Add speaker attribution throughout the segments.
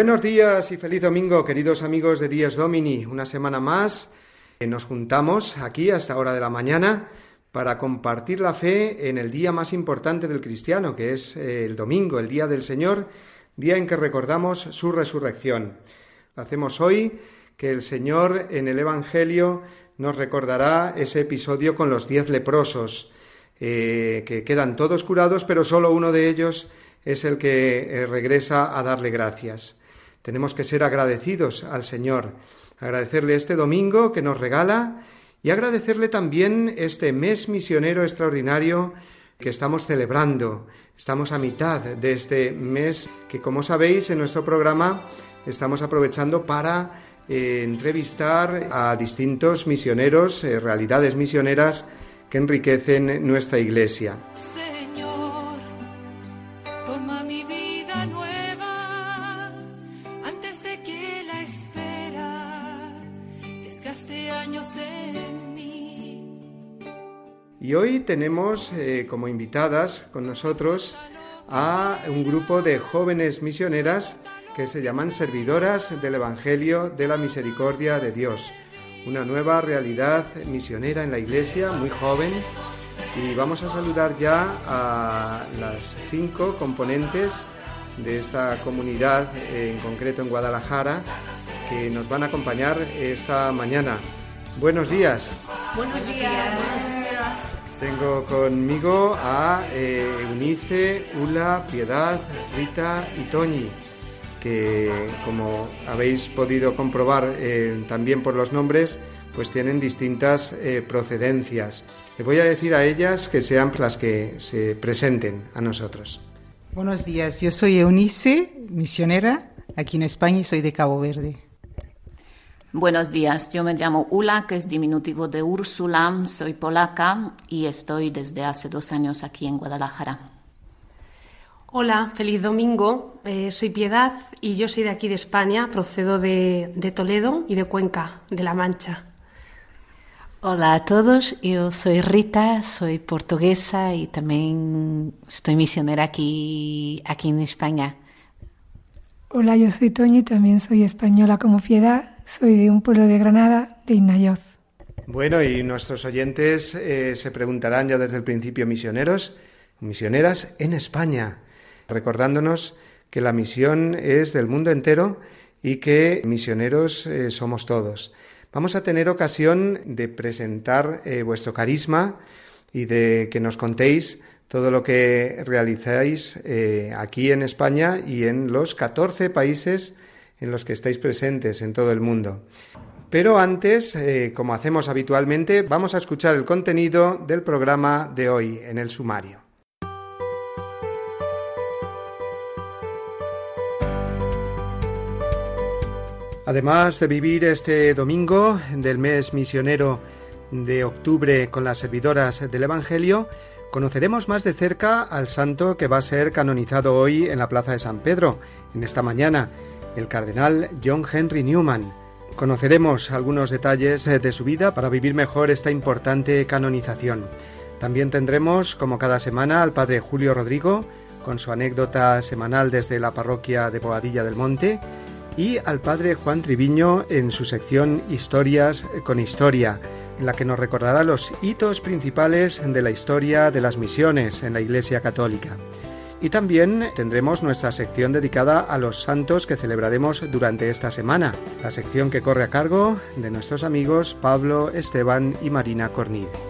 Speaker 1: Buenos días y feliz domingo, queridos amigos de Días Domini. Una semana más eh, nos juntamos aquí a esta hora de la mañana para compartir la fe en el día más importante del cristiano, que es eh, el domingo, el día del Señor, día en que recordamos su resurrección. hacemos hoy que el Señor en el Evangelio nos recordará ese episodio con los diez leprosos, eh, que quedan todos curados, pero solo uno de ellos es el que regresa a darle gracias. Tenemos que ser agradecidos al Señor, agradecerle este domingo que nos regala y agradecerle también este mes misionero extraordinario que estamos celebrando. Estamos a mitad de este mes que, como sabéis, en nuestro programa estamos aprovechando para eh, entrevistar a distintos misioneros, eh, realidades misioneras que enriquecen nuestra iglesia. Y hoy tenemos eh, como invitadas con nosotros a un grupo de jóvenes misioneras que se llaman servidoras del Evangelio de la Misericordia de Dios. Una nueva realidad misionera en la iglesia, muy joven. Y vamos a saludar ya a las cinco componentes de esta comunidad, en concreto en Guadalajara, que nos van a acompañar esta mañana. Buenos días.
Speaker 2: Buenos días.
Speaker 1: Tengo conmigo a eh, Eunice, Ula, Piedad, Rita y Toñi, que como habéis podido comprobar eh, también por los nombres, pues tienen distintas eh, procedencias. Le voy a decir a ellas que sean las que se presenten a nosotros.
Speaker 3: Buenos días, yo soy Eunice, misionera aquí en España y soy de Cabo Verde.
Speaker 2: Buenos días, yo me llamo Ula, que es diminutivo de Úrsula, soy polaca y estoy desde hace dos años aquí en Guadalajara.
Speaker 4: Hola, feliz domingo, eh, soy Piedad y yo soy de aquí de España, procedo de, de Toledo y de Cuenca, de La Mancha.
Speaker 5: Hola a todos, yo soy Rita, soy portuguesa y también estoy misionera aquí, aquí en España.
Speaker 6: Hola, yo soy Toñi, también soy española como Piedad soy de un pueblo de Granada, de Inayoz.
Speaker 1: Bueno, y nuestros oyentes eh, se preguntarán ya desde el principio, misioneros, misioneras en España, recordándonos que la misión es del mundo entero y que misioneros eh, somos todos. Vamos a tener ocasión de presentar eh, vuestro carisma y de que nos contéis todo lo que realizáis aquí en España y en los 14 países en los que estáis presentes en todo el mundo. Pero antes, eh, como hacemos habitualmente, vamos a escuchar el contenido del programa de hoy en el sumario. Además de vivir este domingo del mes misionero de octubre con las servidoras del Evangelio, conoceremos más de cerca al santo que va a ser canonizado hoy en la Plaza de San Pedro, en esta mañana, el cardenal John Henry Newman. Conoceremos algunos detalles eh, de su vida para vivir mejor esta importante canonización. También tendremos, como cada semana, al padre Julio Rodrigo, con su anécdota semanal desde la parroquia de Boadilla del Monte, y al padre Juan Triviño en su sección Historias con Historia, en la que nos recordará los hitos principales de la historia de las misiones en la Iglesia Católica. Y también tendremos nuestra sección dedicada a los santos que celebraremos durante esta semana, la sección que corre a cargo de nuestros amigos Pablo, Esteban y Marina Cornide.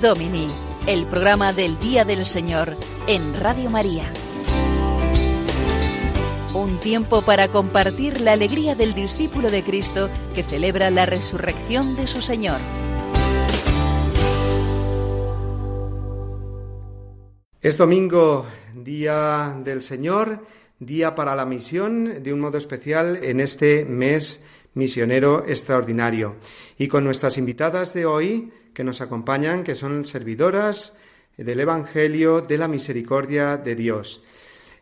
Speaker 7: Domini, el programa del Día del Señor en Radio María. Un tiempo para compartir la alegría del discípulo de Cristo que celebra la resurrección de su Señor.
Speaker 1: Es domingo, Día del Señor, día para la misión, de un modo especial en este mes misionero extraordinario. Y con nuestras invitadas de hoy, que nos acompañan, que son servidoras del Evangelio de la Misericordia de Dios.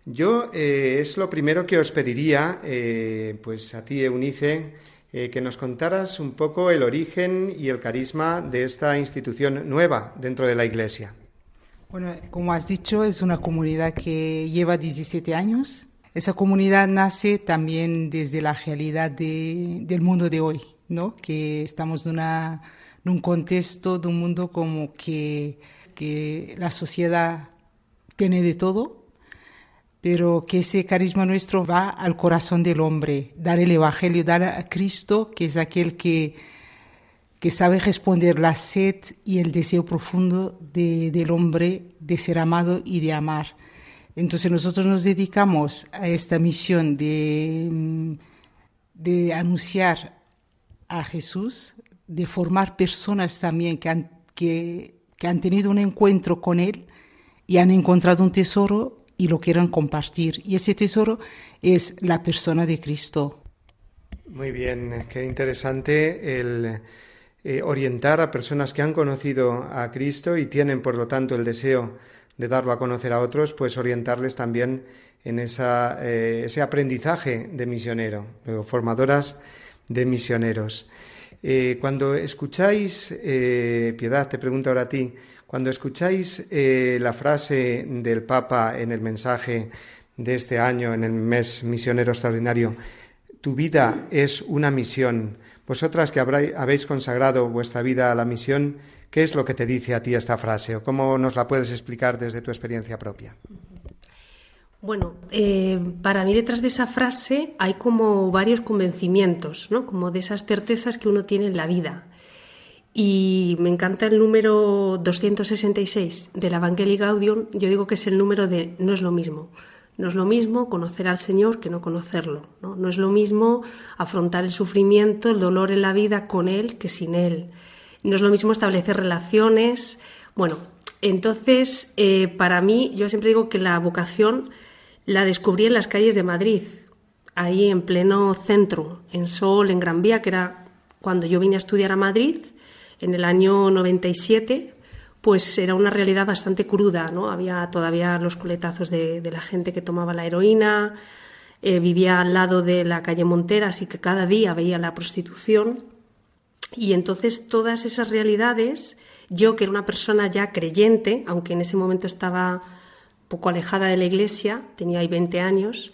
Speaker 1: Yo eh, es lo primero que os pediría, eh, pues a ti, Eunice, eh, que nos contaras un poco el origen y el carisma de esta institución nueva dentro de la Iglesia.
Speaker 3: Bueno, como has dicho, es una comunidad que lleva 17 años. Esa comunidad nace también desde la realidad del mundo de hoy, ¿no? Que estamos en una en un contexto de un mundo como que, que la sociedad tiene de todo, pero que ese carisma nuestro va al corazón del hombre, dar el Evangelio, dar a Cristo, que es aquel que, que sabe responder la sed y el deseo profundo de, del hombre de ser amado y de amar. Entonces nosotros nos dedicamos a esta misión de, de anunciar a Jesús, de formar personas también que han, que, han tenido un encuentro con Él y han encontrado un tesoro y lo quieran compartir. Y ese tesoro es la persona de Cristo.
Speaker 1: Muy bien, qué interesante el eh, orientar a personas que han conocido a Cristo y tienen, por lo tanto, el deseo de darlo a conocer a otros, pues orientarles también en esa, eh, ese aprendizaje de misionero, formadoras de misioneros. Eh, cuando escucháis, eh, Piedad, te pregunto ahora a ti, cuando escucháis eh, la frase del Papa en el mensaje de este año, en el mes misionero extraordinario, tu vida es una misión, vosotras que habéis consagrado vuestra vida a la misión, ¿qué es lo que te dice a ti esta frase o cómo nos la puedes explicar desde tu experiencia propia?
Speaker 4: Bueno, eh, para mí detrás de esa frase hay como varios convencimientos, ¿no? Como de esas certezas que uno tiene en la vida. Y me encanta el número 266 del Evangelii Gaudium. Yo digo que es el número de no es lo mismo. No es lo mismo conocer al Señor que no conocerlo. No, no es lo mismo afrontar el sufrimiento, el dolor en la vida con Él que sin Él. No es lo mismo establecer relaciones. Bueno, entonces, eh, para mí, yo siempre digo que la vocación la descubrí en las calles de Madrid, ahí en pleno centro, en Sol, en Gran Vía, que era cuando yo vine a estudiar a Madrid en el año 97, pues era una realidad bastante cruda, ¿no? Había todavía los coletazos de, la gente que tomaba la heroína, eh, vivía al lado de la calle Montera, así que cada día veía la prostitución. Y entonces todas esas realidades, yo que era una persona ya creyente, aunque en ese momento estaba poco alejada de la iglesia, tenía ahí 20 años,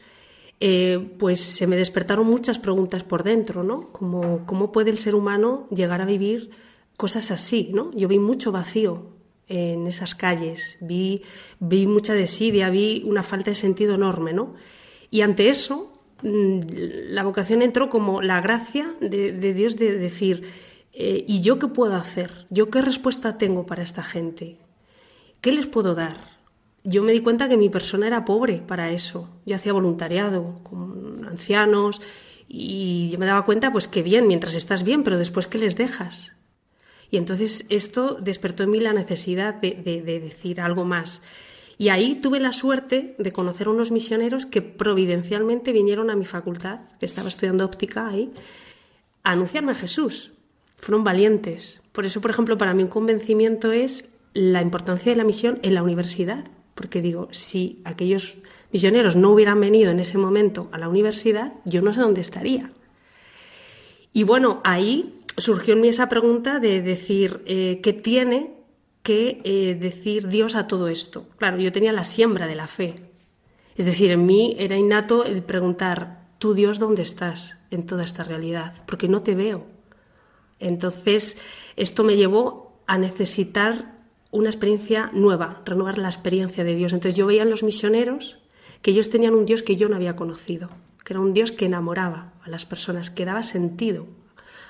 Speaker 4: eh, pues se me despertaron muchas preguntas por dentro, ¿no? Como, ¿Cómo puede el ser humano llegar a vivir cosas así, ¿no? Yo vi mucho vacío en esas calles, vi, vi mucha desidia, vi una falta de sentido enorme, ¿no? Y ante eso, mm, la vocación entró como la gracia de, Dios de decir, eh, ¿y yo qué puedo hacer? ¿Yo qué respuesta tengo para esta gente? ¿Qué les puedo dar? Yo me di cuenta que mi persona era pobre para eso. Yo hacía voluntariado con ancianos y yo me daba cuenta pues que bien, mientras estás bien, pero después que les dejas. Y entonces esto despertó en mí la necesidad de, decir algo más. Y ahí tuve la suerte de conocer a unos misioneros que providencialmente vinieron a mi facultad, que estaba estudiando óptica ahí, a anunciarme a Jesús. Fueron valientes. Por eso, por ejemplo, para mí un convencimiento es la importancia de la misión en la universidad. Porque digo, si aquellos misioneros no hubieran venido en ese momento a la universidad, yo no sé dónde estaría. Y bueno, ahí surgió en mí esa pregunta de decir, eh, ¿qué tiene que eh, decir Dios a todo esto? Claro, yo tenía la siembra de la fe. Es decir, en mí era innato el preguntar, ¿tú Dios dónde estás en toda esta realidad? Porque no te veo. Entonces, esto me llevó a necesitar una experiencia nueva, renovar la experiencia de Dios. Entonces yo veía en los misioneros que ellos tenían un Dios que yo no había conocido, que era un Dios que enamoraba a las personas, que daba sentido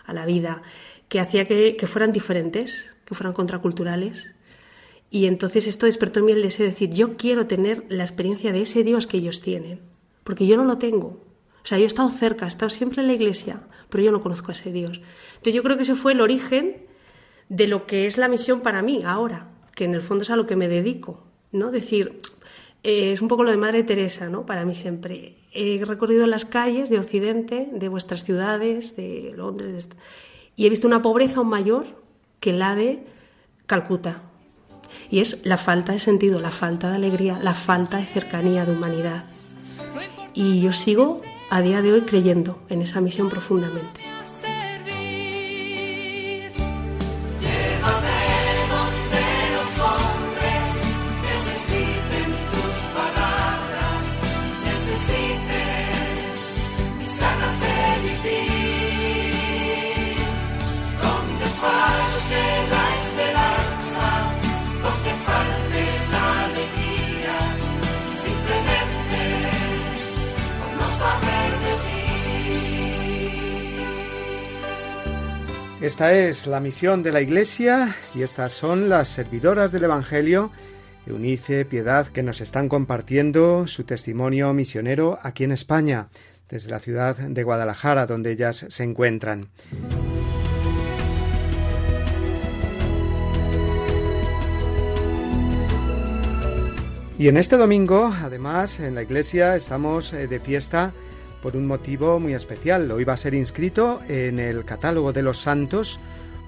Speaker 4: a la vida, que hacía que, fueran diferentes, que fueran contraculturales. Y entonces esto despertó en mí el deseo de decir, yo quiero tener la experiencia de ese Dios que ellos tienen, porque yo no lo tengo. O sea, yo he estado cerca, he estado siempre en la iglesia, pero yo no conozco a ese Dios. Entonces yo creo que ese fue el origen de lo que es la misión para mí ahora, que en el fondo es a lo que me dedico, ¿no? Decir, eh, es un poco lo de Madre Teresa, ¿no? Para mí siempre. He recorrido las calles de Occidente, de vuestras ciudades, de Londres, y he visto una pobreza aún mayor que la de Calcuta. Y es la falta de sentido, la falta de alegría, la falta de cercanía, de humanidad. Y yo sigo a día de hoy creyendo en esa misión profundamente.
Speaker 1: Esta es la misión de la Iglesia y estas son las servidoras del Evangelio, Eunice, Piedad, que nos están compartiendo su testimonio misionero aquí en España, desde la ciudad de Guadalajara, donde ellas se encuentran. Y en este domingo, además, en la iglesia estamos eh, de fiesta por un motivo muy especial. Hoy va a ser inscrito en el catálogo de los santos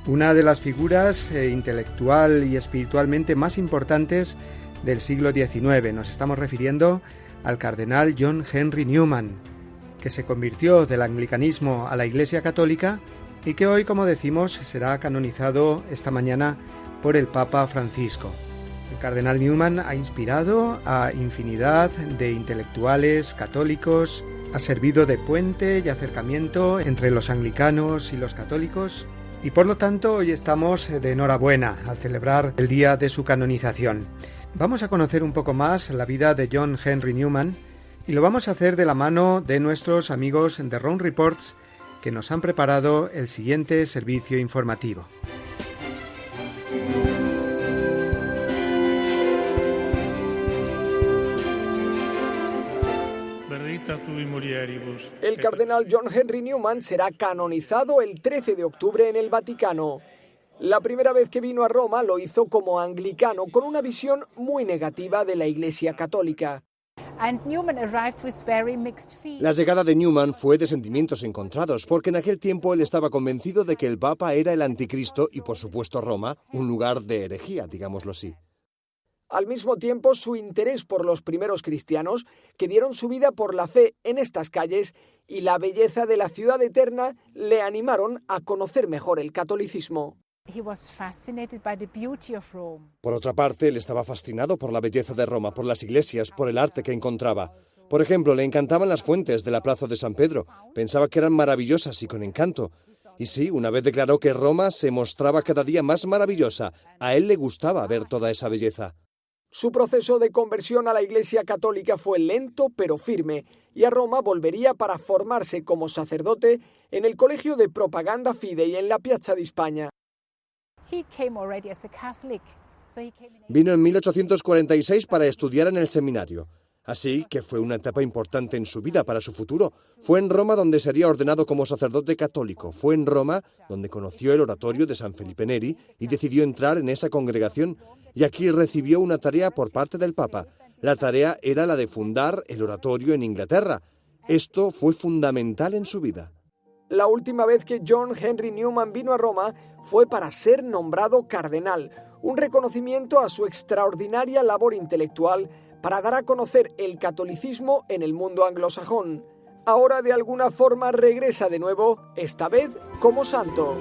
Speaker 1: una de las figuras eh, intelectual y espiritualmente más importantes del siglo XIX. Nos estamos refiriendo al cardenal John Henry Newman, que se convirtió del anglicanismo a la Iglesia Católica y que hoy, como decimos, será canonizado esta mañana por el Papa Francisco. El cardenal Newman ha inspirado a infinidad de intelectuales católicos, ha servido de puente y acercamiento entre los anglicanos y los católicos y por lo tanto hoy estamos de enhorabuena al celebrar el día de su canonización. Vamos a conocer un poco más la vida de John Henry Newman y lo vamos a hacer de la mano de nuestros amigos de Ron Reports que nos han preparado el siguiente servicio informativo.
Speaker 8: El cardenal John Henry Newman será canonizado el 13 de octubre en el Vaticano. La primera vez que vino a Roma lo hizo como anglicano, con una visión muy negativa de la Iglesia Católica.
Speaker 9: La llegada de Newman fue de sentimientos encontrados, porque en aquel tiempo él estaba convencido de que el Papa era el anticristo y, por supuesto, Roma, un lugar de herejía, digámoslo así.
Speaker 8: Al mismo tiempo, su interés por los primeros cristianos, que dieron su vida por la fe en estas calles, y la belleza de la ciudad eterna le animaron a conocer mejor el catolicismo.
Speaker 9: Por otra parte, él estaba fascinado por la belleza de Roma, por las iglesias, por el arte que encontraba. Por ejemplo, le encantaban las fuentes de la Plaza de San Pedro. Pensaba que eran maravillosas y con encanto. Y sí, una vez declaró que Roma se mostraba cada día más maravillosa. A él le gustaba ver toda esa belleza.
Speaker 8: Su proceso de conversión a la Iglesia Católica fue lento pero firme y a Roma volvería para formarse como sacerdote en el Colegio de Propaganda Fidei en la Piazza de España.
Speaker 9: Vino en 1846 para estudiar en el seminario. Así que fue una etapa importante en su vida para su futuro. Fue en Roma donde sería ordenado como sacerdote católico. Fue en Roma donde conoció el oratorio de San Felipe Neri y decidió entrar en esa congregación. Y aquí recibió una tarea por parte del Papa. La tarea era la de fundar el oratorio en Inglaterra. Esto fue fundamental en su vida.
Speaker 8: La última vez que John Henry Newman vino a Roma fue para ser nombrado cardenal, un reconocimiento a su extraordinaria labor intelectual para dar a conocer el catolicismo en el mundo anglosajón. Ahora de alguna forma regresa de nuevo, esta vez como santo.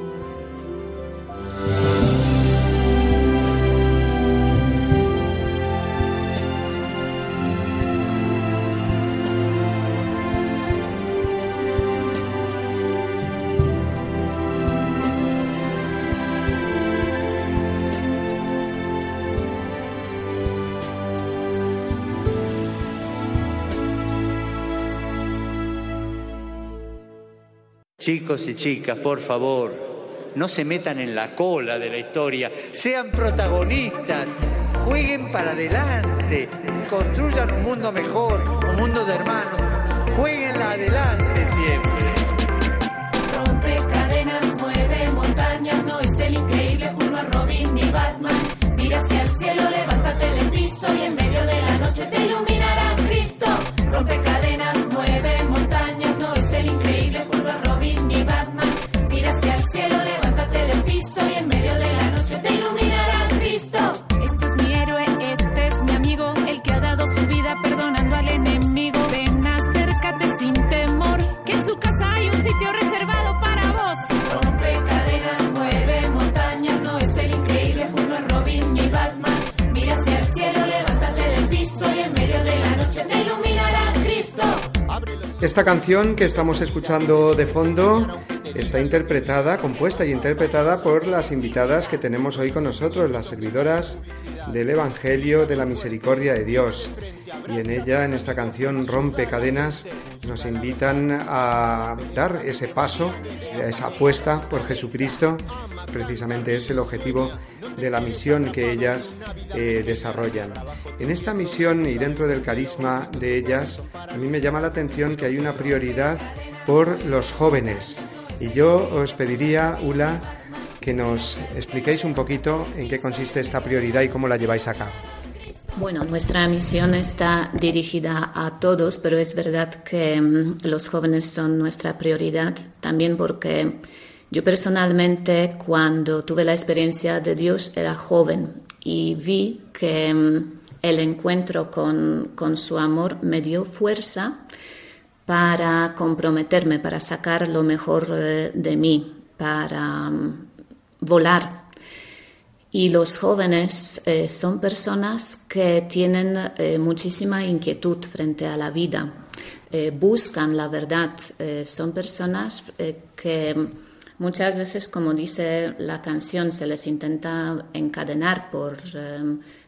Speaker 10: Chicos y chicas, por favor, no se metan en la cola de la historia, sean protagonistas, jueguen para adelante, construyan un mundo mejor, un mundo de hermanos, jueguenla adelante siempre.
Speaker 11: Rompe cadenas, mueve montañas, no es el increíble Hulk, no Robin ni Batman. Mira hacia el cielo, levántate del piso y en medio de la noche te iluminará Cristo. Rompe cadenas, Mira hacia el cielo, levántate del piso y en medio de la noche te iluminará Cristo. Este es mi héroe, este es mi amigo, el que ha dado su vida perdonando al enemigo. Ven, acércate sin temor, que en su casa hay un sitio reservado para vos. Rompe cadenas, mueve montañas, no es el increíble Hulk, no es Robin ni Batman. Mira hacia el cielo, levántate del piso y en medio de la noche te iluminará Cristo.
Speaker 1: Esta canción que estamos escuchando de fondo está interpretada, compuesta y interpretada por las invitadas que tenemos hoy con nosotros, las servidoras del Evangelio de la Misericordia de Dios. Y en ella, en esta canción Rompe Cadenas, nos invitan a dar ese paso, esa apuesta por Jesucristo. Precisamente es el objetivo de la misión que ellas eh, desarrollan. En esta misión y dentro del carisma de ellas, a mí me llama la atención que hay una prioridad por los jóvenes. Y yo os pediría, Ula, que nos expliquéis un poquito en qué consiste esta prioridad y cómo la lleváis a cabo.
Speaker 2: Bueno, nuestra misión está dirigida a todos, pero es verdad que mm, los jóvenes son nuestra prioridad también porque yo personalmente cuando tuve la experiencia de Dios era joven y vi que mm, el encuentro con, con su amor me dio fuerza para comprometerme, para sacar lo mejor eh, de mí, para mm, volar. Y los jóvenes eh, son personas que tienen eh, muchísima inquietud frente a la vida, buscan la verdad, son personas que muchas veces, como dice la canción, se les intenta encadenar por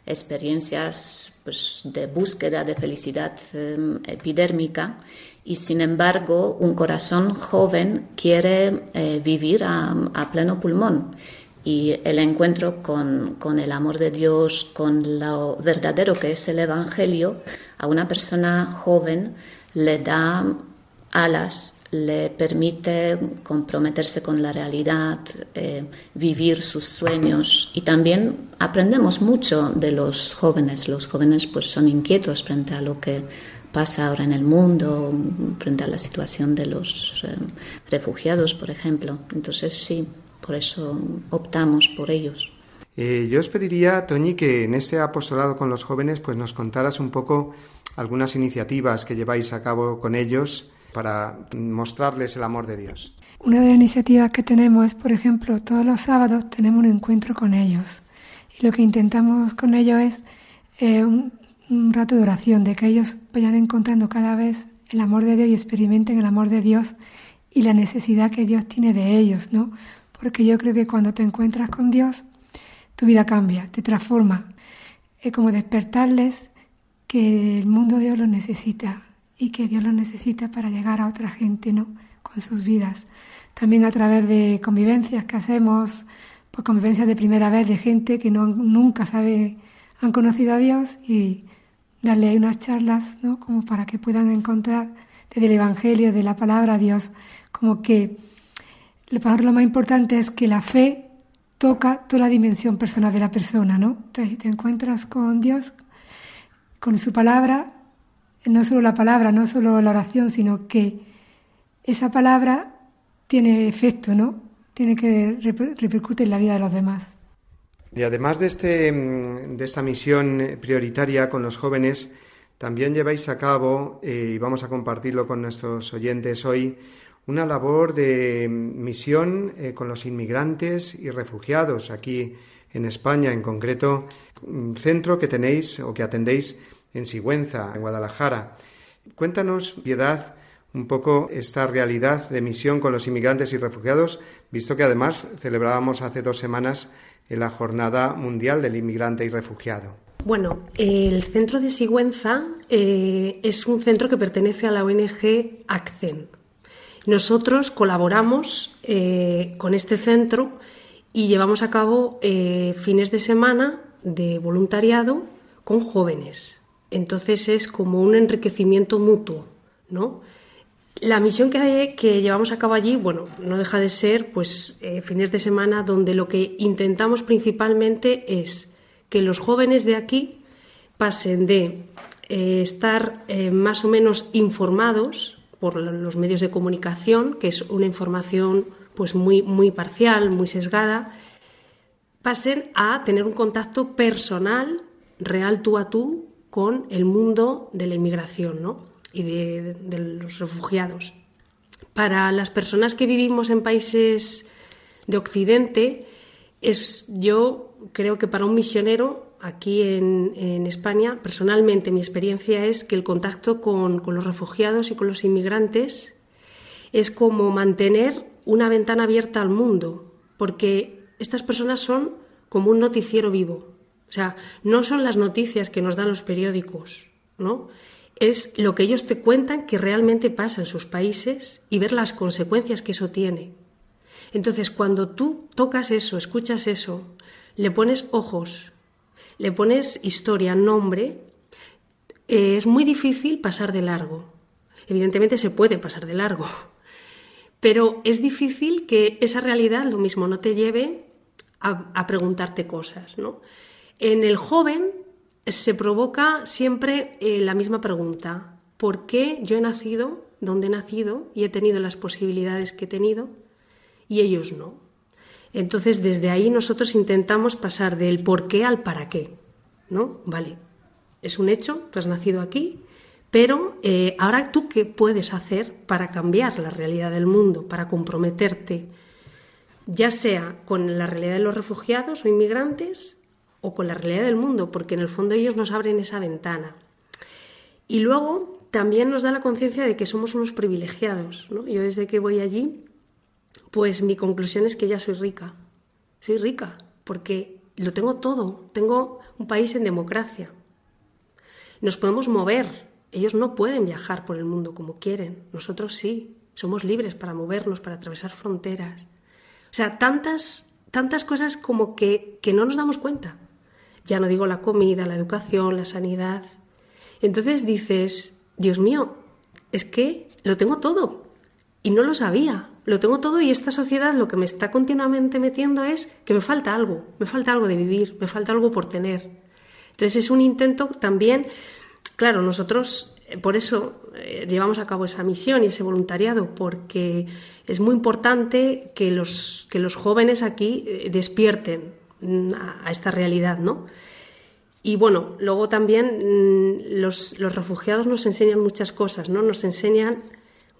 Speaker 2: experiencias pues, de búsqueda de felicidad epidérmica y sin embargo un corazón joven quiere eh, vivir a, pleno pulmón y el encuentro con, con, el amor de Dios, con lo verdadero que es el Evangelio, a una persona joven le da alas, le permite comprometerse con la realidad, eh, vivir sus sueños y también aprendemos mucho de los jóvenes. Los jóvenes pues son inquietos frente a lo que pasa ahora en el mundo, frente a la situación de los eh, refugiados, por ejemplo. Entonces sí, por eso optamos por ellos.
Speaker 1: Eh, yo os pediría, Toñi, que en este apostolado con los jóvenes pues nos contaras un poco algunas iniciativas que lleváis a cabo con ellos para mostrarles el amor de Dios.
Speaker 6: Una de las iniciativas que tenemos es, por ejemplo, todos los sábados tenemos un encuentro con ellos. Y lo que intentamos con ellos es eh, un, un rato de oración, de que ellos vayan encontrando cada vez el amor de Dios y experimenten el amor de Dios y la necesidad que Dios tiene de ellos, ¿no? Porque yo creo que cuando te encuentras con Dios, tu vida cambia, te transforma. Es como despertarles que el mundo de Dios los necesita y que Dios los necesita para llegar a otra gente, ¿no? Con sus vidas. También a través de convivencias que hacemos, pues convivencias de primera vez de gente que no, nunca sabe, han conocido a Dios y darle ahí unas charlas, ¿no? Como para que puedan encontrar desde el Evangelio, de la palabra de Dios, como que lo más importante es que la fe toca toda la dimensión personal de la persona, ¿no? Entonces, si te encuentras con Dios, con su palabra, no solo la palabra, no solo la oración, sino que esa palabra tiene efecto, ¿no? Tiene que repercute en la vida de los demás.
Speaker 1: Y además de, este, mm, de esta misión prioritaria con los jóvenes, también lleváis a cabo, eh, y vamos a compartirlo con nuestros oyentes hoy, una labor de misión eh, con los inmigrantes y refugiados aquí en España, en concreto, un centro que tenéis o que atendéis en Sigüenza, en Guadalajara. Cuéntanos, Piedad, un poco esta realidad de misión con los inmigrantes y refugiados, visto que además celebrábamos hace dos semanas la Jornada Mundial del Inmigrante y Refugiado.
Speaker 4: Bueno, el centro de Sigüenza eh, es un centro que pertenece a la ONG ACCEN, nosotros colaboramos eh, con este centro y llevamos a cabo eh, fines de semana de voluntariado con jóvenes. Entonces es como un enriquecimiento mutuo, ¿no? La misión que, llevamos a cabo allí, bueno, no deja de ser pues eh, fines de semana donde lo que intentamos principalmente es que los jóvenes de aquí pasen de estar más o menos informados por los medios de comunicación, que es una información pues muy, muy parcial, muy sesgada, pasen a tener un contacto personal, real tú a tú, con el mundo de la inmigración y de, los refugiados. Para las personas que vivimos en países de Occidente, es, yo creo que para un misionero aquí en, España, personalmente mi experiencia es que el contacto con, los refugiados y con los inmigrantes es como mantener una ventana abierta al mundo, porque estas personas son como un noticiero vivo. O sea, no son las noticias que nos dan los periódicos, ¿no? Es lo que ellos te cuentan que realmente pasa en sus países y ver las consecuencias que eso tiene. Entonces, cuando tú tocas eso, escuchas eso, le pones ojos, le pones historia, nombre, eh, es muy difícil pasar de largo. Evidentemente se puede pasar de largo, pero es difícil que esa realidad lo mismo no te lleve a, preguntarte cosas. ¿no? En el joven se provoca siempre eh, la misma pregunta. ¿Por qué yo he nacido donde he nacido y he tenido las posibilidades que he tenido y ellos no? Entonces, desde ahí nosotros intentamos pasar del por qué al para qué. ¿No? Vale, es un hecho, tú has nacido aquí, pero eh, ahora tú qué puedes hacer para cambiar la realidad del mundo, para comprometerte, ya sea con la realidad de los refugiados o inmigrantes o con la realidad del mundo, porque en el fondo ellos nos abren esa ventana. Y luego también nos da la conciencia de que somos unos privilegiados. Yo desde que voy allí pues mi conclusión es que ya soy rica. Soy rica porque lo tengo todo. Tengo un país en democracia. Nos podemos mover. Ellos no pueden viajar por el mundo como quieren. Nosotros sí. Somos libres para movernos, para atravesar fronteras. O sea, tantas, tantas cosas como que, que no nos damos cuenta. Ya no digo la comida, la educación, la sanidad. Entonces dices, Dios mío, es que lo tengo todo. Y no lo sabía lo tengo todo y esta sociedad lo que me está continuamente metiendo es que me falta algo, me falta algo de vivir, me falta algo por tener. Entonces es un intento también, claro, nosotros eh, por eso eh, llevamos a cabo esa misión y ese voluntariado, porque es muy importante que los, que los jóvenes aquí eh, despierten a, esta realidad, ¿no? Y bueno, luego también mm, los refugiados nos enseñan muchas cosas, ¿no? Nos enseñan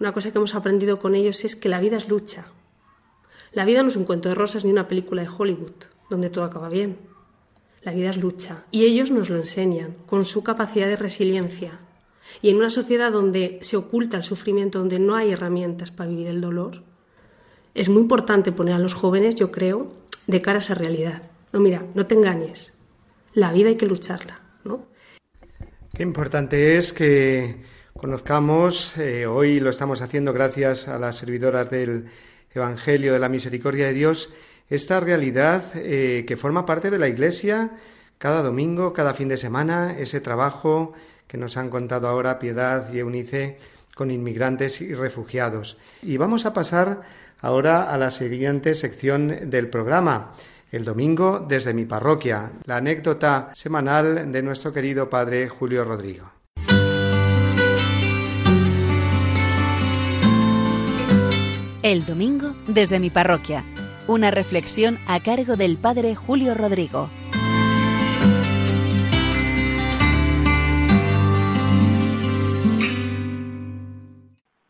Speaker 4: una cosa que hemos aprendido con ellos es que la vida es lucha. La vida no es un cuento de rosas ni una película de Hollywood, donde todo acaba bien. La vida es lucha. Y ellos nos lo enseñan, con su capacidad de resiliencia. Y en una sociedad donde se oculta el sufrimiento, donde no hay herramientas para vivir el dolor, es muy importante poner a los jóvenes, yo creo, de cara a esa realidad. No, mira, no te engañes. La vida hay que lucharla, ¿no?
Speaker 1: Qué importante es que conozcamos, eh, hoy lo estamos haciendo gracias a las servidoras del Evangelio de la Misericordia de Dios, esta realidad eh, que forma parte de la Iglesia cada domingo, cada fin de semana, ese trabajo que nos han contado ahora Piedad y Eunice con inmigrantes y refugiados. Y vamos a pasar ahora a la siguiente sección del programa. El domingo desde mi parroquia, la anécdota semanal de nuestro querido padre Julio Rodrigo.
Speaker 7: El domingo desde mi parroquia, una reflexión a cargo del padre Julio Rodrigo.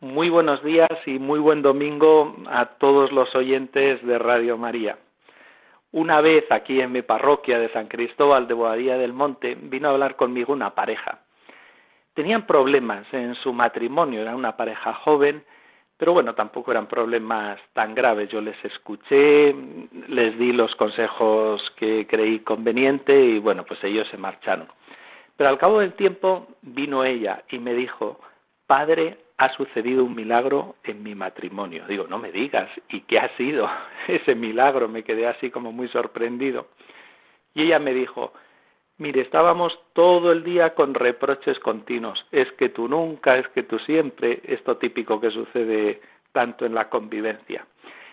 Speaker 12: Muy buenos días y muy buen domingo a todos los oyentes de Radio María. Una vez aquí en mi parroquia de San Cristóbal de Boadilla del Monte vino a hablar conmigo una pareja. Tenían problemas en su matrimonio, era una pareja joven pero bueno, tampoco eran problemas tan graves. Yo les escuché, les di los consejos que creí conveniente y bueno, pues ellos se marcharon. Pero al cabo del tiempo vino ella y me dijo, Padre, ha sucedido un milagro en mi matrimonio. Digo, no me digas, ¿y qué ha sido ese milagro? Me quedé así como muy sorprendido. Y ella me dijo, Mire, estábamos todo el día con reproches continuos. Es que tú nunca, es que tú siempre, esto típico que sucede tanto en la convivencia.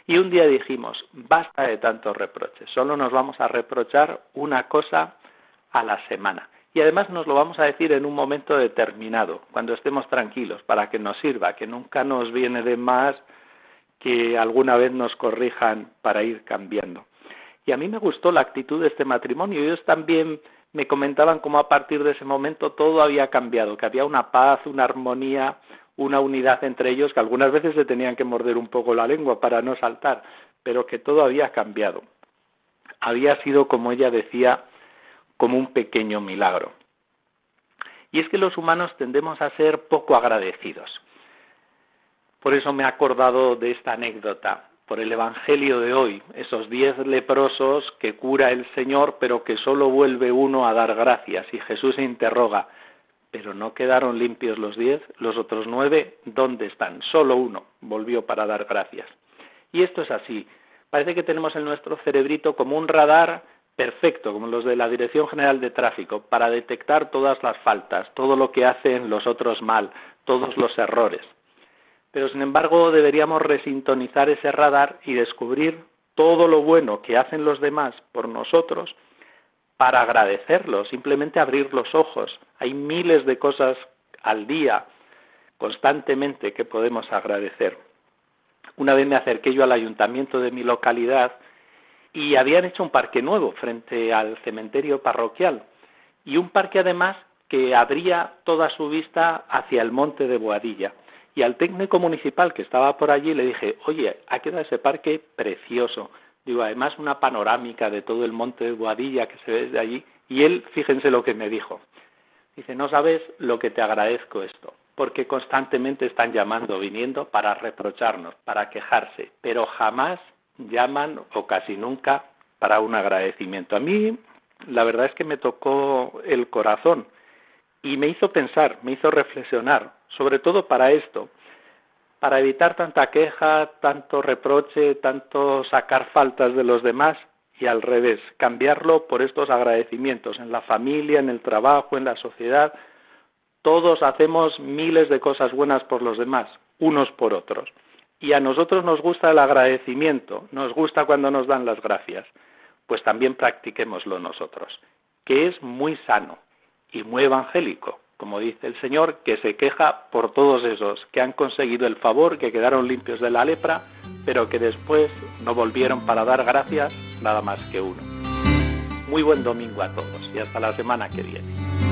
Speaker 12: Y un día dijimos, basta de tantos reproches, solo nos vamos a reprochar una cosa a la semana. Y además nos lo vamos a decir en un momento determinado, cuando estemos tranquilos, para que nos sirva, que nunca nos viene de más que alguna vez nos corrijan para ir cambiando. Y a mí me gustó la actitud de este matrimonio. Ellos también me comentaban cómo a partir de ese momento todo había cambiado, que había una paz, una armonía, una unidad entre ellos, que algunas veces se tenían que morder un poco la lengua para no saltar, pero que todo había cambiado. Había sido, como ella decía, como un pequeño milagro. Y es que los humanos tendemos a ser poco agradecidos. Por eso me he acordado de esta anécdota por el Evangelio de hoy, esos diez leprosos que cura el Señor, pero que solo vuelve uno a dar gracias. Y Jesús interroga, ¿pero no quedaron limpios los diez? Los otros nueve, ¿dónde están? Solo uno volvió para dar gracias. Y esto es así. Parece que tenemos en nuestro cerebrito como un radar perfecto, como los de la Dirección General de Tráfico, para detectar todas las faltas, todo lo que hacen los otros mal, todos los errores pero sin embargo deberíamos resintonizar ese radar y descubrir todo lo bueno que hacen los demás por nosotros para agradecerlo, simplemente abrir los ojos. Hay miles de cosas al día, constantemente, que podemos agradecer. Una vez me acerqué yo al ayuntamiento de mi localidad y habían hecho un parque nuevo frente al cementerio parroquial y un parque además que abría toda su vista hacia el monte de Boadilla. Y al técnico municipal que estaba por allí le dije, oye, ha quedado ese parque precioso. Digo, además una panorámica de todo el monte de Boadilla que se ve desde allí. Y él, fíjense lo que me dijo. Dice, no sabes lo que te agradezco esto, porque constantemente están llamando, viniendo para reprocharnos, para quejarse, pero jamás llaman o casi nunca para un agradecimiento. A mí, la verdad es que me tocó el corazón y me hizo pensar, me hizo reflexionar sobre todo para esto, para evitar tanta queja, tanto reproche, tanto sacar faltas de los demás y al revés, cambiarlo por estos agradecimientos en la familia, en el trabajo, en la sociedad. Todos hacemos miles de cosas buenas por los demás, unos por otros. Y a nosotros nos gusta el agradecimiento, nos gusta cuando nos dan las gracias. Pues también practiquémoslo nosotros, que es muy sano y muy evangélico como dice el Señor, que se queja por todos esos que han conseguido el favor, que quedaron limpios de la lepra, pero que después no volvieron para dar gracias nada más que uno. Muy buen domingo a todos y hasta la semana que viene.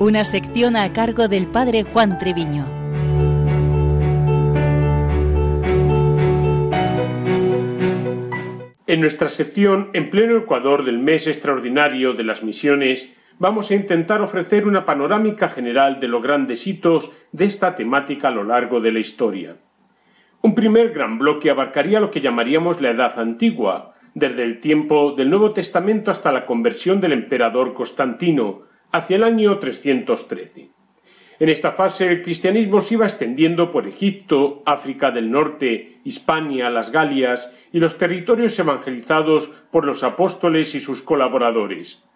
Speaker 7: una sección a cargo del padre Juan Treviño.
Speaker 13: En nuestra sección, en pleno Ecuador del mes extraordinario de las misiones, vamos a intentar ofrecer una panorámica general de los grandes hitos de esta temática a lo largo de la historia. Un primer gran bloque abarcaría lo que llamaríamos la Edad Antigua, desde el tiempo del Nuevo Testamento hasta la conversión del emperador Constantino, hacia el año 313. En esta fase el cristianismo se iba extendiendo por Egipto, África del Norte, Hispania, las Galias y los territorios evangelizados por los apóstoles y sus colaboradores.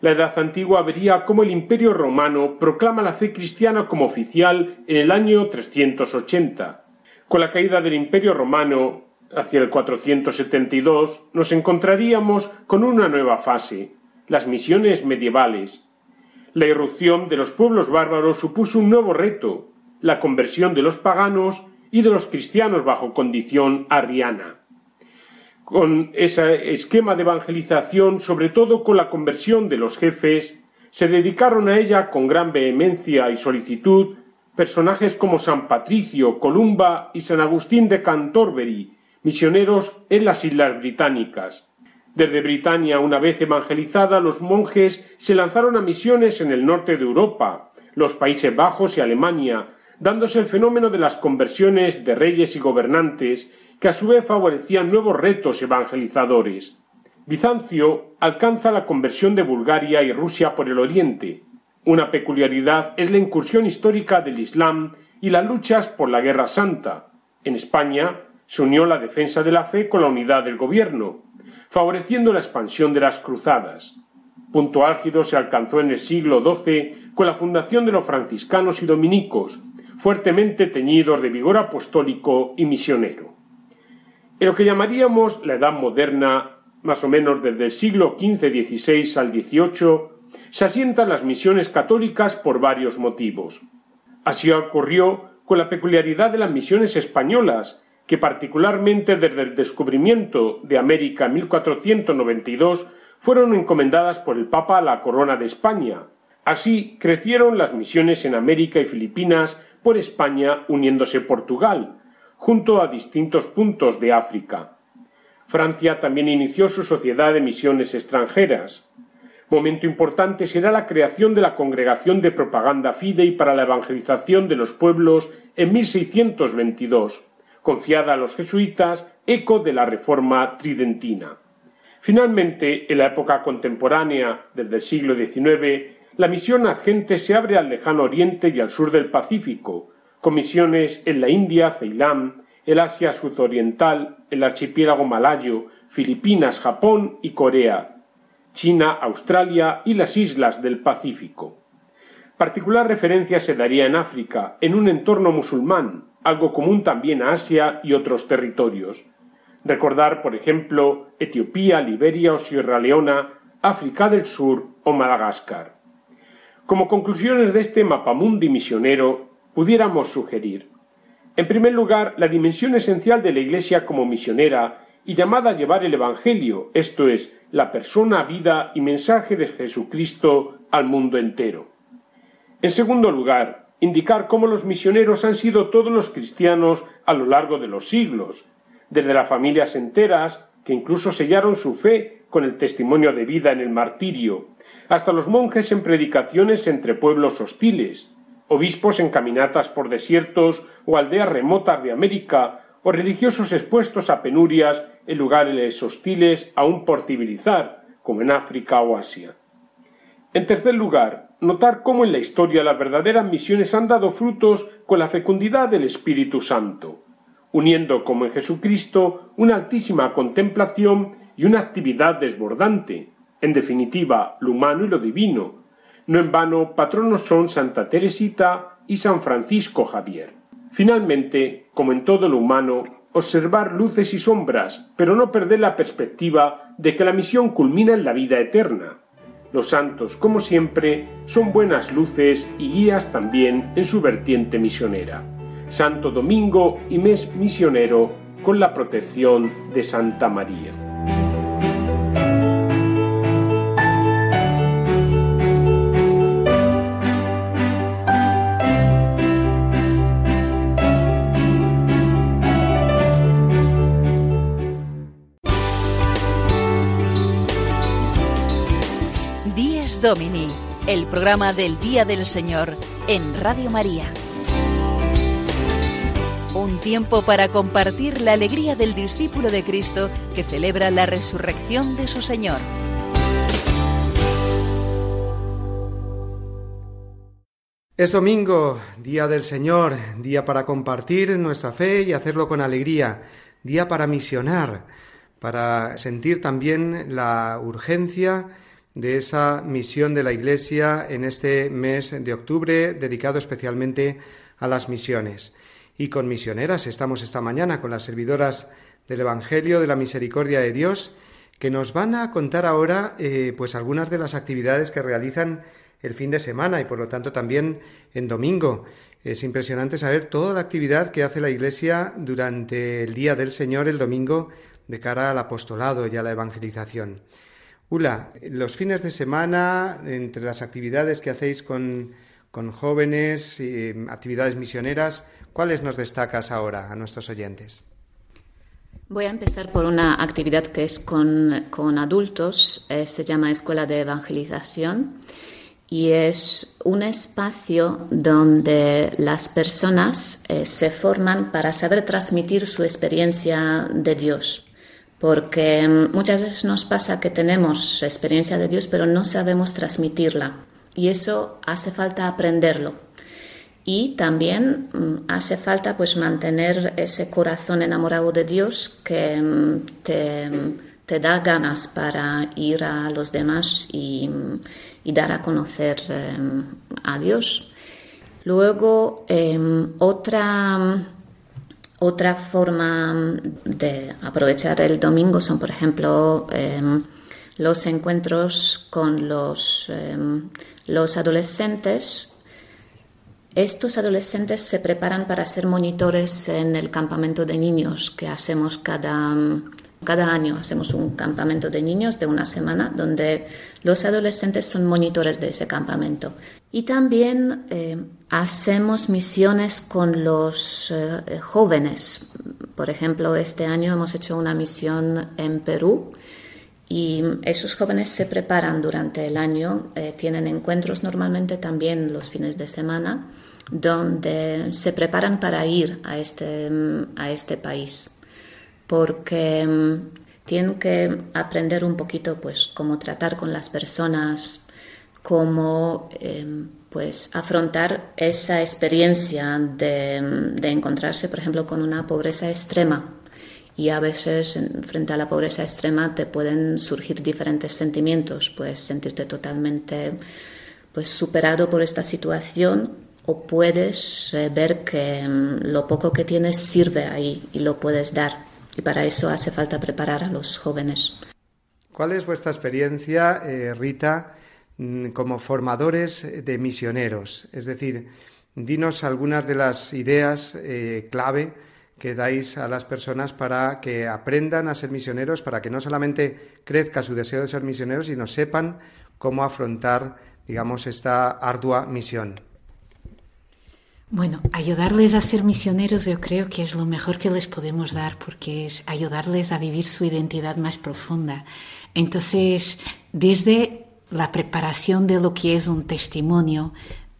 Speaker 13: La Edad Antigua vería cómo el Imperio romano proclama la fe cristiana como oficial en el año 380. Con la caída del Imperio romano hacia el 472 nos encontraríamos con una nueva fase, las misiones medievales, la irrupción de los pueblos bárbaros supuso un nuevo reto, la conversión de los paganos y de los cristianos bajo condición arriana. Con ese esquema de evangelización, sobre todo con la conversión de los jefes, se dedicaron a ella con gran vehemencia y solicitud personajes como San Patricio, Columba y San Agustín de Cantorbery, misioneros en las Islas Británicas. Desde Britania, una vez evangelizada, los monjes se lanzaron a misiones en el norte de Europa, los Países Bajos y Alemania, dándose el fenómeno de las conversiones de reyes y gobernantes, que a su vez favorecían nuevos retos evangelizadores. Bizancio alcanza la conversión de Bulgaria y Rusia por el oriente. Una peculiaridad es la incursión histórica del Islam y las luchas por la Guerra Santa. En España se unió la defensa de la fe con la unidad del gobierno favoreciendo la expansión de las cruzadas. Punto álgido se alcanzó en el siglo XII con la fundación de los franciscanos y dominicos, fuertemente teñidos de vigor apostólico y misionero. En lo que llamaríamos la Edad Moderna, más o menos desde el siglo XV-XVI al XVIII, se asientan las misiones católicas por varios motivos. Así ocurrió con la peculiaridad de las misiones españolas, que particularmente desde el descubrimiento de América en 1492 fueron encomendadas por el Papa a la corona de España. Así crecieron las misiones en América y Filipinas por España uniéndose Portugal, junto a distintos puntos de África. Francia también inició su sociedad de misiones extranjeras. Momento importante será la creación de la Congregación de Propaganda Fidei para la Evangelización de los Pueblos en 1622, confiada a los jesuitas, eco de la Reforma tridentina. Finalmente, en la época contemporánea, desde el siglo XIX, la misión agente se abre al lejano oriente y al sur del Pacífico, con misiones en la India, Ceilán, el Asia sudoriental, el archipiélago malayo, Filipinas, Japón y Corea, China, Australia y las islas del Pacífico. Particular referencia se daría en África, en un entorno musulmán, algo común también a Asia y otros territorios. Recordar, por ejemplo, Etiopía, Liberia o Sierra Leona, África del Sur o Madagascar. Como conclusiones de este mapamundi misionero, pudiéramos sugerir, en primer lugar, la dimensión esencial de la Iglesia como misionera y llamada a llevar el Evangelio, esto es, la persona, vida y mensaje de Jesucristo al mundo entero. En segundo lugar, indicar cómo los misioneros han sido todos los cristianos a lo largo de los siglos, desde las familias enteras, que incluso sellaron su fe con el testimonio de vida en el martirio, hasta los monjes en predicaciones entre pueblos hostiles, obispos en caminatas por desiertos o aldeas remotas de América, o religiosos expuestos a penurias en lugares hostiles aún por civilizar, como en África o Asia. En tercer lugar, notar cómo en la historia las verdaderas misiones han dado frutos con la fecundidad del Espíritu Santo, uniendo como en Jesucristo una altísima contemplación y una actividad desbordante, en definitiva, lo humano y lo divino. No en vano, patronos son Santa Teresita y San Francisco Javier. Finalmente, como en todo lo humano, observar luces y sombras, pero no perder la perspectiva de que la misión culmina en la vida eterna. Los santos, como siempre, son buenas luces y guías también en su vertiente misionera. Santo Domingo y mes misionero con la protección de Santa María.
Speaker 7: Domini, el programa del Día del Señor en Radio María. Un tiempo para compartir la alegría del discípulo de Cristo que celebra la resurrección de su Señor.
Speaker 1: Es domingo, día del Señor, día para compartir nuestra fe y hacerlo con alegría, día para misionar, para sentir también la urgencia de esa misión de la Iglesia en este mes de octubre dedicado especialmente a las misiones. Y con misioneras estamos esta mañana con las servidoras del Evangelio de la Misericordia de Dios que nos van a contar ahora eh, pues algunas de las actividades que realizan el fin de semana y por lo tanto también en domingo. Es impresionante saber toda la actividad que hace la Iglesia durante el Día del Señor, el domingo, de cara al apostolado y a la evangelización. Ula, los fines de semana, entre las actividades que hacéis con, jóvenes, y actividades misioneras, ¿cuáles nos destacas ahora a nuestros oyentes?
Speaker 2: Voy a empezar por una actividad que es con, adultos, eh, se llama Escuela de Evangelización y es un espacio donde las personas eh, se forman para saber transmitir su experiencia de Dios porque mm, muchas veces nos pasa que tenemos experiencia de Dios, pero no sabemos transmitirla. Y eso hace falta aprenderlo. Y también mm, hace falta pues mantener ese corazón enamorado de Dios que mm, te, da ganas para ir a los demás y, dar a conocer em, a Dios. Luego, em, otra otra forma de aprovechar el domingo son, por ejemplo, em, los encuentros con los, em, los adolescentes. Estos adolescentes se preparan para ser monitores en el campamento de niños que hacemos cada, cada año. Hacemos un campamento de niños de una semana donde los adolescentes son monitores de ese campamento. Y también em, Hacemos misiones con los eh, jóvenes. Por ejemplo, este año hemos hecho una misión en Perú y esos jóvenes se preparan durante el año, eh, tienen encuentros normalmente también los fines de semana, donde se preparan para ir a este, a este país, porque mm, tienen que aprender un poquito pues cómo tratar con las personas, cómo em, pues afrontar esa experiencia de, encontrarse, por ejemplo, con una pobreza extrema. Y a veces, frente a la pobreza extrema, te pueden surgir diferentes sentimientos. Puedes sentirte totalmente pues, superado por esta situación o puedes eh, ver que mm, lo poco que tienes sirve ahí y lo puedes dar. Y para eso hace falta preparar a los jóvenes.
Speaker 1: ¿Cuál es vuestra experiencia, eh, Rita? Mm, como formadores de misioneros. Es decir, dinos algunas de las ideas eh, clave que dais a las personas para que aprendan a ser misioneros, para que no solamente crezca su deseo de ser misioneros, sino sepan cómo afrontar, digamos, esta ardua misión.
Speaker 5: Bueno, ayudarles a ser misioneros yo creo que es lo mejor que les podemos dar porque es ayudarles a vivir su identidad más profunda. Entonces, desde la preparación de lo que es un testimonio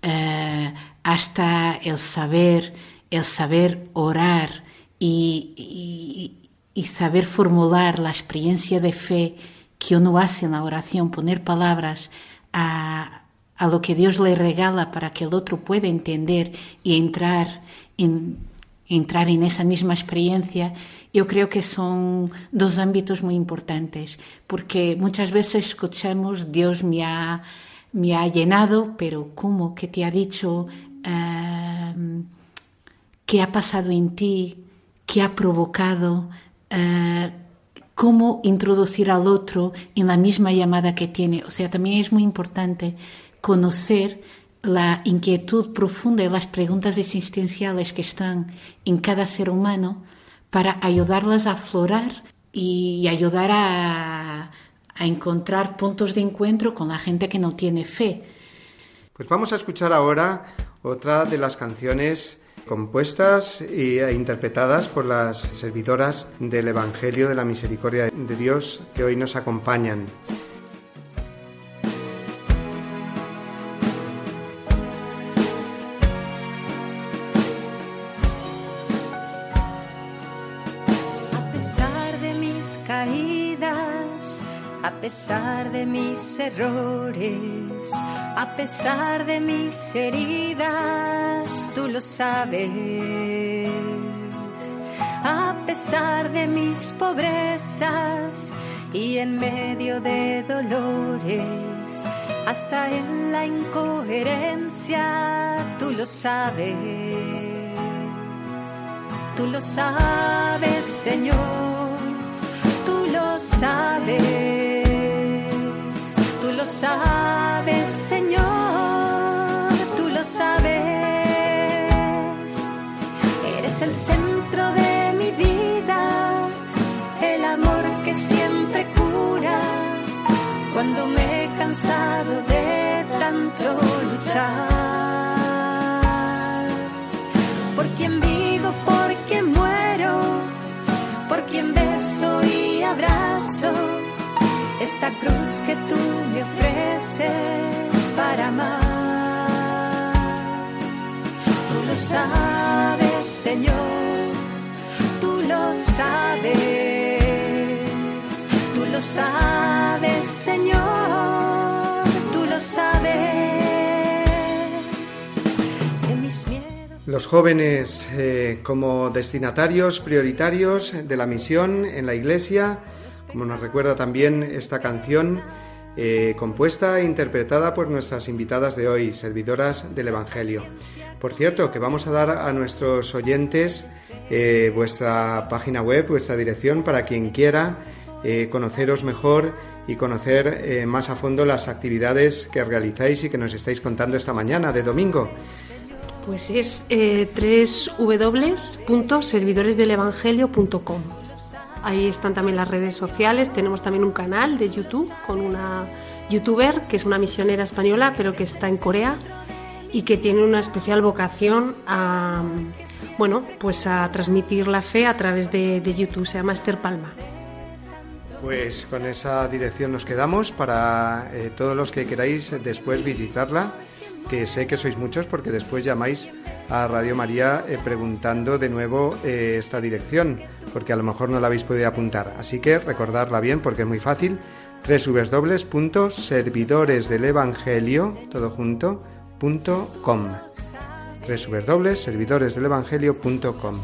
Speaker 5: eh, hasta el saber, el saber orar y, saber formular la experiencia de fe que uno hace en la oración, poner palabras a, a lo que Dios le regala para que el otro pueda entender y entrar en, entrar en esa misma experiencia, yo creo que son dos ámbitos muy importantes, porque muchas veces escuchamos Dios me ha, me ha llenado, pero ¿cómo? ¿Qué te ha dicho? Em, ¿Qué ha pasado en ti? ¿Qué ha provocado? Eh, ¿Cómo introducir al otro en la misma llamada que tiene? O sea, también es muy importante conocer la inquietud profunda y las preguntas existenciales que están en cada ser humano para ayudarlas a aflorar y ayudar a, encontrar puntos de encuentro con la gente que no tiene fe.
Speaker 1: Pues vamos a escuchar ahora otra de las canciones compuestas e interpretadas por las servidoras del Evangelio de la Misericordia de Dios que hoy nos acompañan.
Speaker 14: A pesar de mis errores, a pesar de mis heridas, tú lo sabes. A pesar de mis pobrezas y en medio de dolores, hasta en la incoherencia, tú lo sabes. Tú lo sabes, Señor, tú lo sabes sabes, Señor, tú lo sabes. Eres el centro de mi vida, el amor que siempre cura. Cuando me he cansado de tanto luchar. Esta cruz que tú me ofreces para amar. Tú lo sabes, Señor, tú lo sabes, tú lo sabes, Señor, tú lo sabes.
Speaker 1: Los jóvenes eh, como destinatarios prioritarios de la misión en la Iglesia como nos recuerda también esta canción eh, compuesta e interpretada por nuestras invitadas de hoy, servidoras del Evangelio. Por cierto, que vamos a dar a nuestros oyentes eh, vuestra página web, vuestra dirección, para quien quiera eh, conoceros mejor y conocer más a fondo las actividades que realizáis y que nos estáis contando esta mañana de domingo.
Speaker 4: Pues es www.servidoresdelevangelio.com. Ahí están también las redes sociales. Tenemos también un canal de YouTube con una youtuber que es una misionera española, pero que está en Corea y que tiene una especial vocación a, bueno, pues a transmitir la fe a través de, YouTube. Se llama Esther Palma.
Speaker 1: Pues con esa dirección nos quedamos para eh, todos los que queráis después visitarla, que sé que sois muchos porque después llamáis a Radio María eh, preguntando de nuevo eh, esta dirección, porque a lo mejor no la habéis podido apuntar. Así que recordarla bien porque es muy fácil. www.servidoresdelevangelio todo junto www.servidoresdelevangelio.com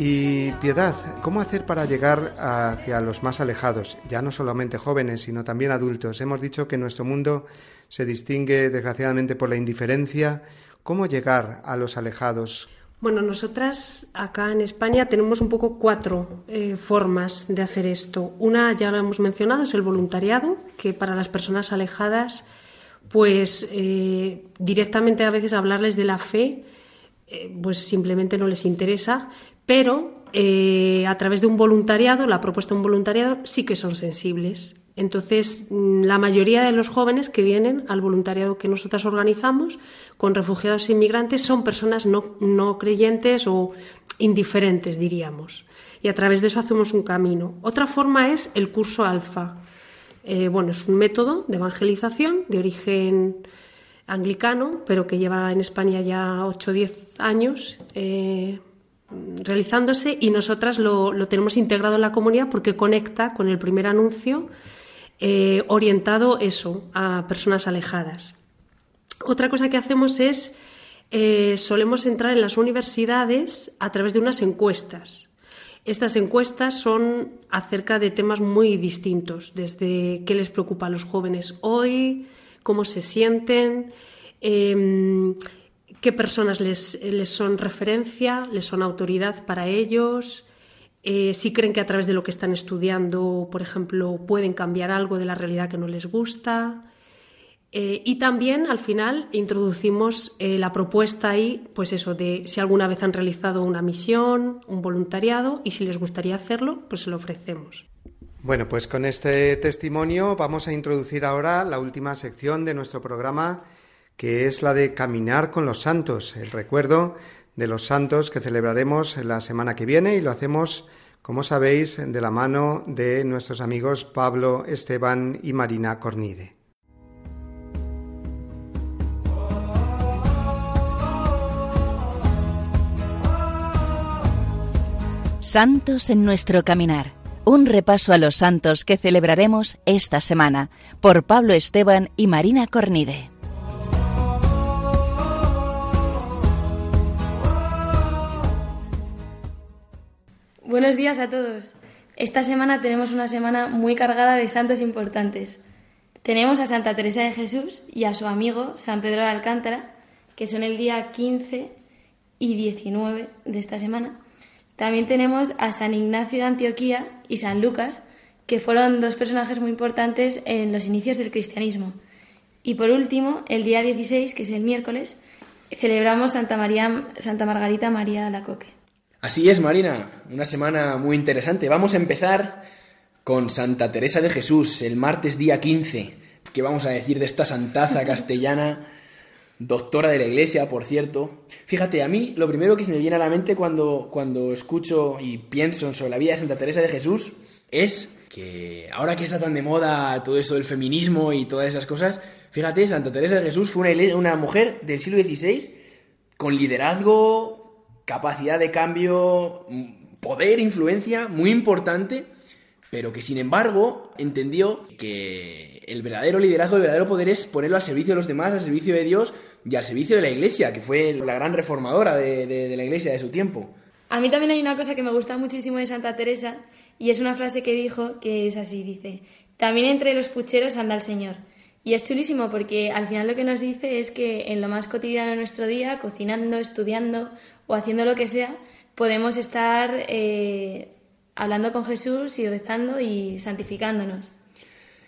Speaker 1: y piedad, ¿cómo hacer para llegar hacia los más alejados? Ya no solamente jóvenes, sino también adultos. Hemos dicho que nuestro mundo se distingue desgraciadamente por la indiferencia, ¿Cómo llegar a los alejados?
Speaker 4: Bueno, nosotras acá en España tenemos un poco cuatro eh, formas de hacer esto. Una ya lo hemos mencionado, es el voluntariado, que para las personas alejadas, pues eh, directamente a veces hablarles de la fe, eh, pues simplemente no les interesa, pero a través de un voluntariado, la propuesta de un voluntariado, sí que son sensibles. Entonces, mm, la mayoría de los jóvenes que vienen al voluntariado que nosotras organizamos con refugiados e inmigrantes son personas no, creyentes o indiferentes, diríamos. Y a través de eso hacemos un camino. Otra forma es el curso alfa. Eh, bueno, es un método de evangelización de origen anglicano, pero que lleva en España ya 8 o 10 años eh, realizándose y nosotras lo, lo tenemos integrado en la comunidad porque conecta con el primer anuncio eh, orientado eso a personas alejadas. Otra cosa que hacemos es eh, solemos entrar en las universidades a través de unas encuestas. Estas encuestas son acerca de temas muy distintos, desde qué les preocupa a los jóvenes hoy, cómo se sienten, em, qué personas les, les, son referencia, les son autoridad para ellos, eh, si creen que a través de lo que están estudiando, por ejemplo, pueden cambiar algo de la realidad que no les gusta. Eh, y también al final introducimos eh, la propuesta ahí, pues eso, de si alguna vez han realizado una misión, un voluntariado y si les gustaría hacerlo, pues se lo ofrecemos.
Speaker 1: Bueno, pues con este testimonio vamos a introducir ahora la última sección de nuestro programa, que es la de caminar con los santos, el recuerdo de los santos que celebraremos la semana que viene y lo hacemos, como sabéis, de la mano de nuestros amigos Pablo, Esteban y Marina Cornide.
Speaker 7: Santos en nuestro caminar Un repaso a los santos que celebraremos esta semana por Pablo Esteban y Marina Cornide.
Speaker 15: Buenos días a todos. Esta semana tenemos una semana muy cargada de santos importantes. Tenemos a Santa Teresa de Jesús y a su amigo San Pedro de Alcántara, que son el día 15 y 19 de esta semana. También tenemos a San Ignacio de Antioquía y San Lucas, que fueron dos personajes muy importantes en los inicios del cristianismo. Y por último, el día 16, que es el miércoles, celebramos Santa, María, Santa Margarita María de la Coque.
Speaker 16: Así es, Marina, una semana muy interesante. Vamos a empezar con Santa Teresa de Jesús, el martes día 15. ¿Qué vamos a decir de esta santaza castellana? Doctora de la Iglesia, por cierto. Fíjate, a mí lo primero que se me viene a la mente cuando, cuando escucho y pienso sobre la vida de Santa Teresa de Jesús es que ahora que está tan de moda todo eso del feminismo y todas esas cosas, fíjate, Santa Teresa de Jesús fue una, una mujer del siglo XVI con liderazgo, capacidad de cambio, poder, influencia muy importante, pero que sin embargo entendió que el verdadero liderazgo, el verdadero poder es ponerlo al servicio de los demás, al servicio de Dios y al servicio de la Iglesia, que fue la gran reformadora de, la Iglesia de su tiempo.
Speaker 15: A mí también hay una cosa que me gusta muchísimo de Santa Teresa y es una frase que dijo que es así, dice, también entre los pucheros anda el Señor. Y es chulísimo porque al final lo que nos dice es que en lo más cotidiano de nuestro día, cocinando, estudiando o haciendo lo que sea, podemos estar eh, hablando con Jesús y rezando y santificándonos.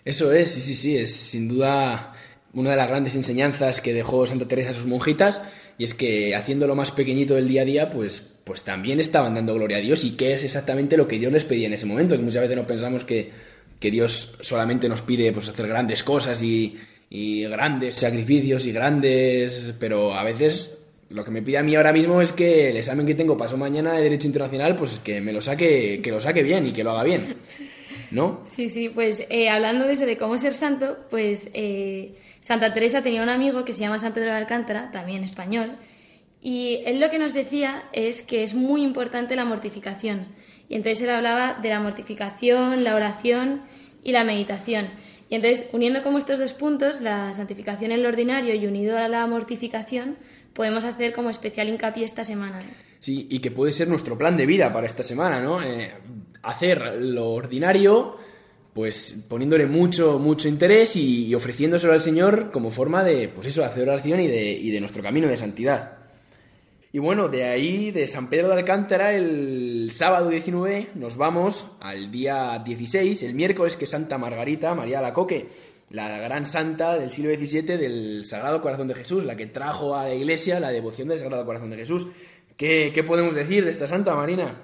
Speaker 16: Eso es, sí, sí, sí, es sin duda una de las grandes enseñanzas que dejó Santa Teresa a sus monjitas, y es que haciendo lo más pequeñito del día a día, pues, pues también estaban dando gloria a Dios, y que es exactamente lo que Dios les pedía en ese momento, que muchas veces no pensamos que, que Dios solamente nos pide pues, hacer grandes cosas y, y grandes sacrificios y grandes, pero a veces lo que me pide a mí ahora mismo es que el examen que tengo paso mañana de Derecho Internacional, pues que me lo saque, que lo saque bien y que lo haga bien. ¿No?
Speaker 15: Sí, sí, pues eh, hablando de eso, de cómo ser santo, pues eh, Santa Teresa tenía un amigo que se llama San Pedro de Alcántara, también español, y él lo que nos decía es que es muy importante la mortificación. Y entonces él hablaba de la mortificación, la oración y la meditación. Y entonces, uniendo como estos dos puntos, la santificación en lo ordinario y unido a la mortificación, podemos hacer como especial hincapié esta semana.
Speaker 16: Sí, y que puede ser nuestro plan de vida para esta semana, ¿no? Eh, hacer lo ordinario, pues poniéndole mucho, mucho interés y, ofreciéndoselo al Señor como forma de, pues eso, hacer oración y de, y de nuestro camino de santidad. Y bueno, de ahí, de San Pedro de Alcántara, el sábado 19, nos vamos al día 16, el miércoles, que Santa Margarita, María la Coque la gran santa del siglo XVII del Sagrado Corazón de Jesús, la que trajo a la iglesia la devoción del Sagrado Corazón de Jesús. ¿Qué, podemos decir de esta santa, Marina?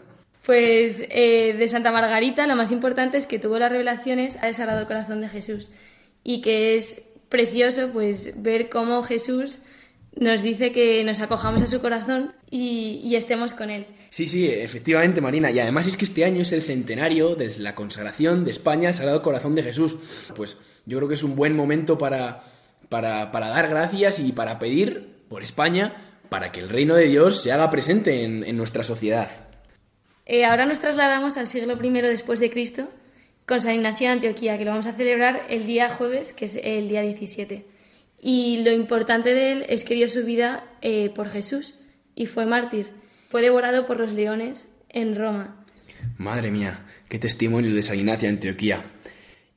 Speaker 15: Pues eh, de Santa Margarita lo más importante es que tuvo las revelaciones al Sagrado Corazón de Jesús y que es precioso pues ver cómo Jesús nos dice que nos acojamos a su corazón y, estemos con él.
Speaker 16: Sí, sí, efectivamente, Marina. Y además es que este año es el centenario de la consagración de España al Sagrado Corazón de Jesús. Pues yo creo que es un buen momento para, para, para dar gracias y para pedir por España para que el reino de Dios se haga presente en, nuestra sociedad.
Speaker 15: Eh, ahora nos trasladamos al siglo I después de Cristo con San Ignacio de Antioquía, que lo vamos a celebrar el día jueves, que es el día 17. Y lo importante de él es que dio su vida eh, por Jesús y fue mártir. Fue devorado por los leones en Roma.
Speaker 16: Madre mía, qué testimonio de San Ignacio de Antioquía.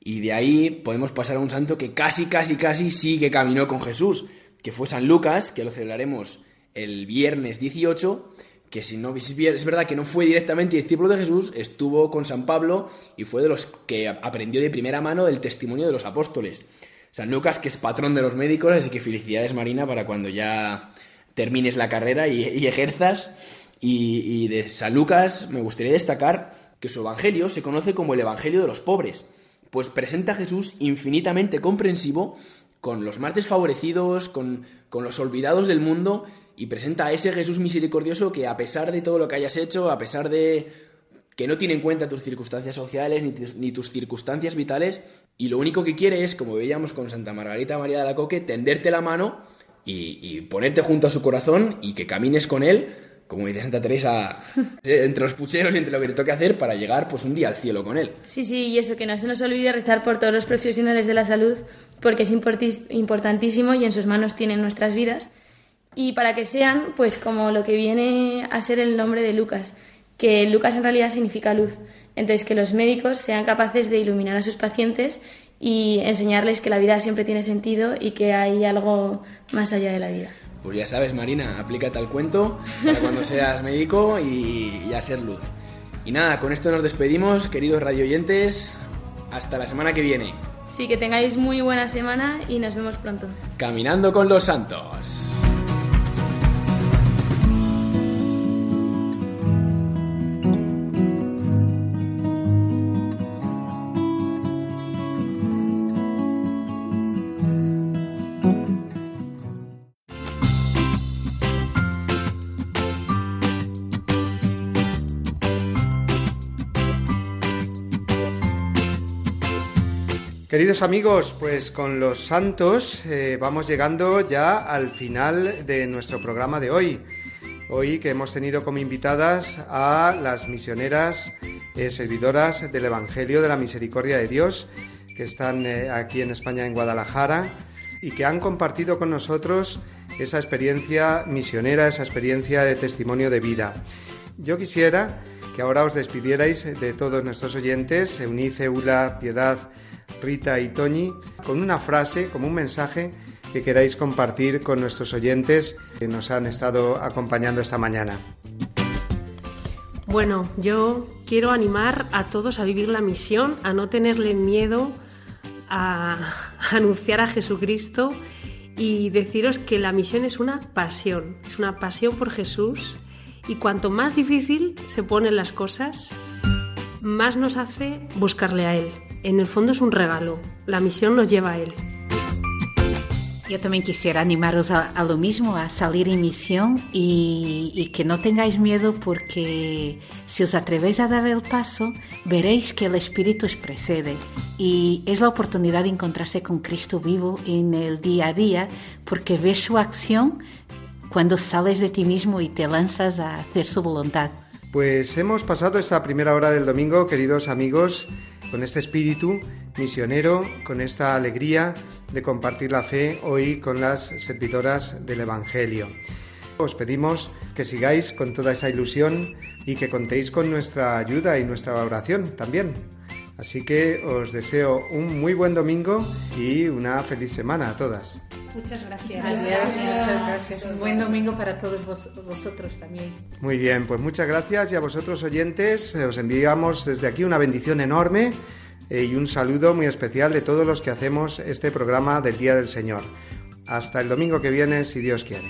Speaker 16: Y de ahí podemos pasar a un santo que casi, casi, casi sí que caminó con Jesús, que fue San Lucas, que lo celebraremos el viernes 18, que si no es verdad que no fue directamente discípulo de Jesús, estuvo con San Pablo y fue de los que aprendió de primera mano el testimonio de los apóstoles. San Lucas, que es patrón de los médicos, así que felicidades Marina para cuando ya termines la carrera y, ejerzas. Y, de San Lucas me gustaría destacar que su evangelio se conoce como el evangelio de los pobres, pues presenta a Jesús infinitamente comprensivo con los más desfavorecidos, con, con los olvidados del mundo, y presenta a ese Jesús misericordioso que a pesar de todo lo que hayas hecho, a pesar de que no tiene en cuenta tus circunstancias sociales ni tus circunstancias vitales, y lo único que quiere es, como veíamos con Santa Margarita María de la Coque, tenderte la mano y, ponerte junto a su corazón y que camines con él como dice Santa Teresa, eh, entre los pucheros y entre lo que te toque hacer para llegar pues un día al cielo con él.
Speaker 15: Sí, sí, y eso, que no se nos olvide rezar por todos los profesionales de la salud, porque es importantísimo y en sus manos tienen nuestras vidas. Y para que sean, pues como lo que viene a ser el nombre de Lucas, que Lucas en realidad significa luz. Entonces, que los médicos sean capaces de iluminar a sus pacientes y enseñarles que la vida siempre tiene sentido y que hay algo más allá de la vida.
Speaker 16: Pues ya sabes, Marina, aplícate al cuento para cuando seas médico y, y a ser luz. Y nada, con esto nos despedimos, queridos radioyentes. Hasta la semana que viene.
Speaker 15: Sí, que tengáis muy buena semana y nos vemos pronto.
Speaker 16: Caminando con los santos.
Speaker 1: Queridos amigos, pues con los santos eh, vamos llegando ya al final de nuestro programa de hoy. Hoy que hemos tenido como invitadas a las misioneras eh, servidoras del Evangelio de la Misericordia de Dios, que están eh, aquí en España, en Guadalajara, y que han compartido con nosotros esa experiencia misionera, esa experiencia de testimonio de vida. Yo quisiera que ahora os despidierais de todos nuestros oyentes, Eunice, Ula, Piedad, Rita y Toñi, con una frase, como un mensaje que queráis compartir con nuestros oyentes que nos han estado acompañando esta mañana.
Speaker 4: Bueno, yo quiero animar a todos a vivir la misión, a no tenerle miedo a anunciar a Jesucristo y deciros que la misión es una pasión, es una pasión por Jesús y cuanto más difícil se ponen las cosas, más nos hace buscarle a Él. En el fondo es un regalo, la misión nos lleva a Él.
Speaker 5: Yo también quisiera animaros a, lo mismo, a salir en misión y, y, que no tengáis miedo porque si os atrevéis a dar el paso, veréis que el Espíritu os precede y es la oportunidad de encontrarse con Cristo vivo en el día a día porque ves su acción cuando sales de ti mismo y te lanzas a hacer su voluntad.
Speaker 1: Pues hemos pasado esta primera hora del domingo, queridos amigos, con este espíritu misionero, con esta alegría de compartir la fe hoy con las servidoras del Evangelio. Os pedimos que sigáis con toda esa ilusión y que contéis con nuestra ayuda y nuestra oración también. Así que os deseo un muy buen domingo y una feliz semana a todas.
Speaker 4: Muchas gracias.
Speaker 5: Gracias, muchas gracias. Un buen domingo para todos vosotros también.
Speaker 1: Muy bien, pues muchas gracias y a vosotros oyentes os enviamos desde aquí una bendición enorme eh, y un saludo muy especial de todos los que hacemos este programa del Día del Señor. Hasta el domingo que viene, si Dios quiere.